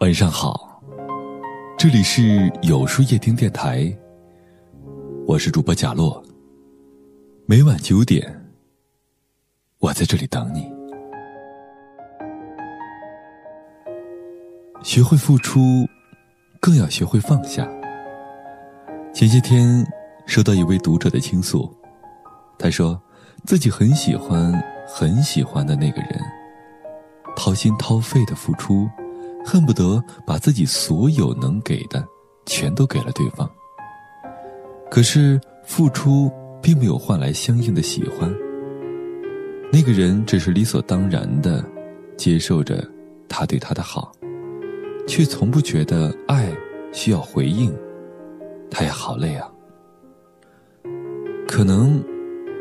晚上好，这里是有书夜听电台，我是主播贾洛。每晚九点，我在这里等你。学会付出，更要学会放下。前些天收到一位读者的倾诉，他说自己很喜欢很喜欢的那个人，掏心掏肺的付出。恨不得把自己所有能给的，全都给了对方。可是付出并没有换来相应的喜欢。那个人只是理所当然的接受着他对他的好，却从不觉得爱需要回应。他也好累啊。可能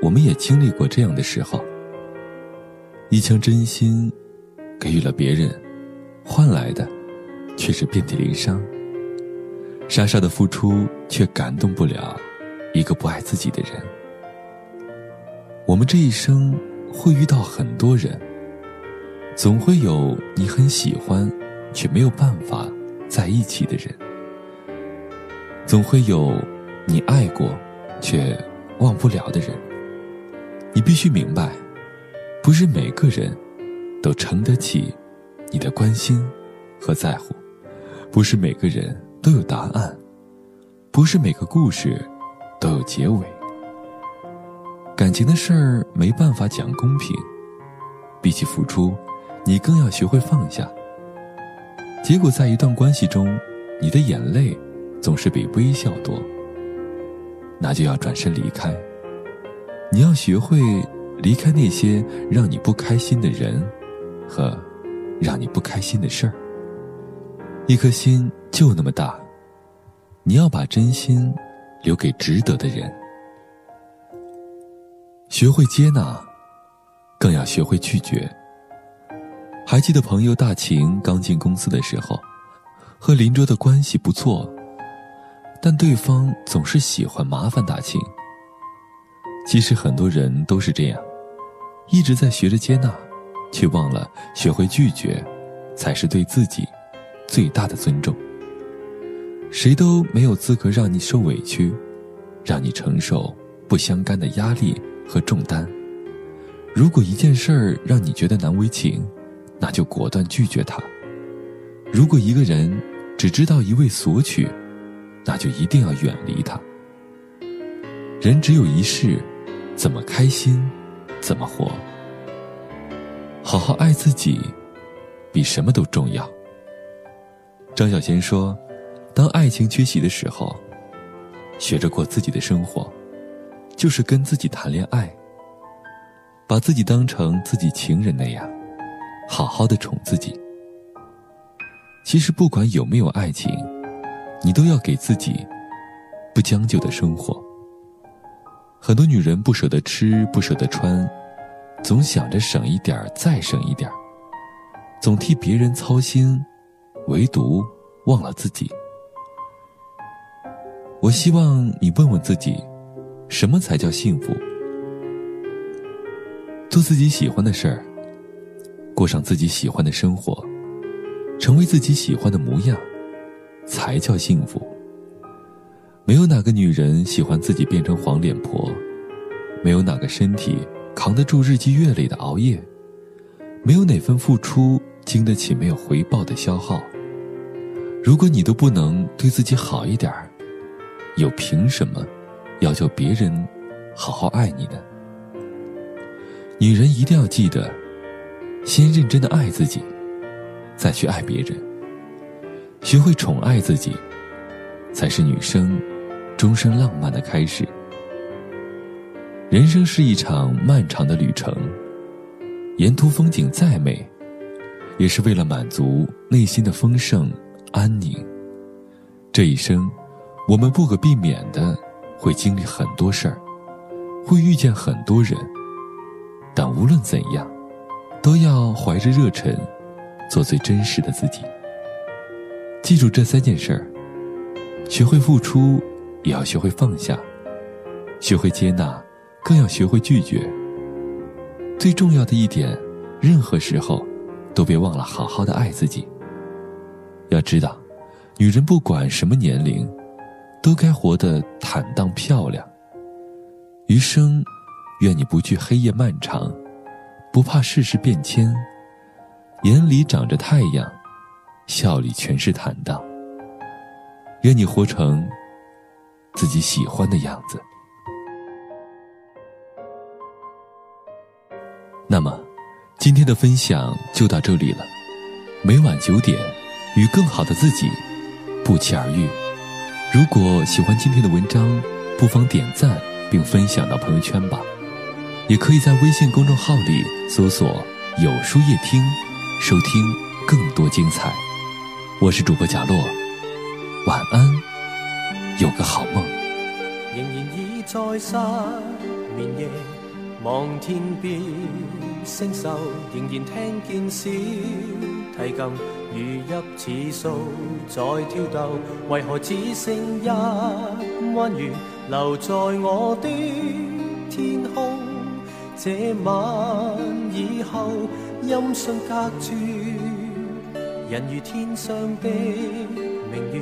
我们也经历过这样的时候，一腔真心给予了别人。换来的，却是遍体鳞伤。傻傻的付出，却感动不了一个不爱自己的人。我们这一生会遇到很多人，总会有你很喜欢，却没有办法在一起的人；总会有你爱过，却忘不了的人。你必须明白，不是每个人都承得起。你的关心和在乎，不是每个人都有答案，不是每个故事都有结尾。感情的事儿没办法讲公平，比起付出，你更要学会放下。结果在一段关系中，你的眼泪总是比微笑多，那就要转身离开。你要学会离开那些让你不开心的人和。让你不开心的事儿，一颗心就那么大，你要把真心留给值得的人。学会接纳，更要学会拒绝。还记得朋友大晴刚进公司的时候，和邻桌的关系不错，但对方总是喜欢麻烦大晴。其实很多人都是这样，一直在学着接纳。却忘了学会拒绝，才是对自己最大的尊重。谁都没有资格让你受委屈，让你承受不相干的压力和重担。如果一件事儿让你觉得难为情，那就果断拒绝他。如果一个人只知道一味索取，那就一定要远离他。人只有一世，怎么开心，怎么活。好好爱自己，比什么都重要。张小娴说：“当爱情缺席的时候，学着过自己的生活，就是跟自己谈恋爱，把自己当成自己情人那样，好好的宠自己。其实不管有没有爱情，你都要给自己不将就的生活。很多女人不舍得吃，不舍得穿。”总想着省一点儿再省一点儿总替别人操心，唯独忘了自己。我希望你问问自己，什么才叫幸福？做自己喜欢的事儿，过上自己喜欢的生活，成为自己喜欢的模样，才叫幸福。没有哪个女人喜欢自己变成黄脸婆，没有哪个身体。扛得住日积月累的熬夜，没有哪份付出经得起没有回报的消耗。如果你都不能对自己好一点儿，又凭什么要求别人好好爱你呢？女人一定要记得，先认真的爱自己，再去爱别人。学会宠爱自己，才是女生终身浪漫的开始。人生是一场漫长的旅程，沿途风景再美，也是为了满足内心的丰盛、安宁。这一生，我们不可避免的会经历很多事儿，会遇见很多人，但无论怎样，都要怀着热忱，做最真实的自己。记住这三件事儿：学会付出，也要学会放下；学会接纳。更要学会拒绝。最重要的一点，任何时候，都别忘了好好的爱自己。要知道，女人不管什么年龄，都该活得坦荡漂亮。余生，愿你不惧黑夜漫长，不怕世事变迁，眼里长着太阳，笑里全是坦荡。愿你活成自己喜欢的样子。那么，今天的分享就到这里了。每晚九点，与更好的自己不期而遇。如果喜欢今天的文章，不妨点赞并分享到朋友圈吧。也可以在微信公众号里搜索“有书夜听”，收听更多精彩。我是主播贾洛，晚安，有个好梦。仍然倚在失眠夜，望天边星宿，仍然听见小提琴如泣似诉在挑逗。为何只剩一弯月留在我的天空？这晚以后，音讯隔绝，人如天上的明月。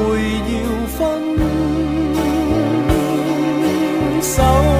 会要分手，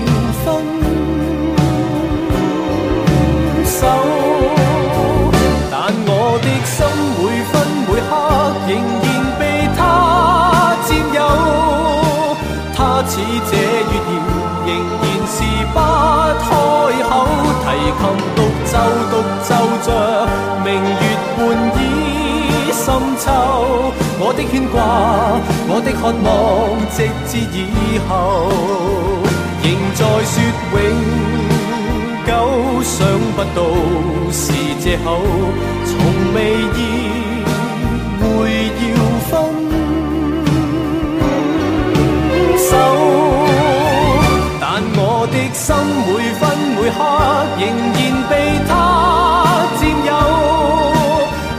要手，但我的心每分每刻仍然被他占有。他似这月圆，仍然是不开口。提琴独奏独奏着明月半倚深秋。我的牵挂，我的渴望，直至以后，仍在说永。想不到是借口，从未意会要分手。但我的心每分每刻仍然被他占有。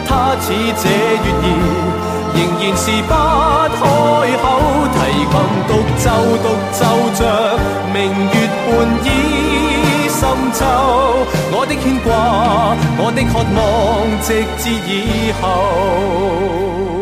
他似这月儿，仍然是不开口。提琴独奏独奏着明月。深秋，我的牵挂，我的渴望，直至以后。